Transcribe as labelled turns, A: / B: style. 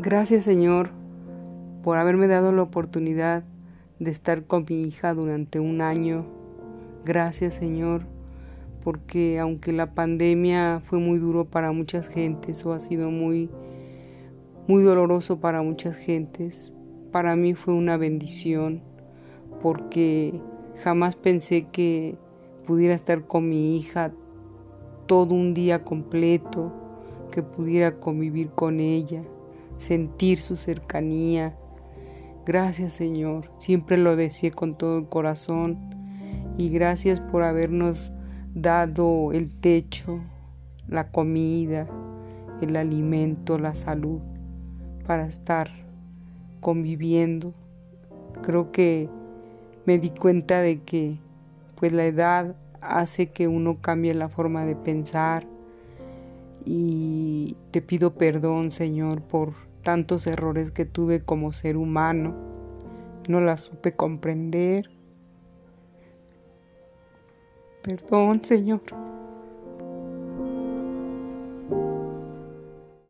A: Gracias Señor por haberme dado la oportunidad de estar con mi hija durante un año. Gracias Señor porque aunque la pandemia fue muy duro para muchas gentes o ha sido muy muy doloroso para muchas gentes, para mí fue una bendición porque jamás pensé que pudiera estar con mi hija todo un día completo, que pudiera convivir con ella sentir su cercanía. Gracias Señor, siempre lo decía con todo el corazón y gracias por habernos dado el techo, la comida, el alimento, la salud para estar conviviendo. Creo que me di cuenta de que pues la edad hace que uno cambie la forma de pensar y te pido perdón Señor por tantos errores que tuve como ser humano. No la supe comprender. Perdón, Señor.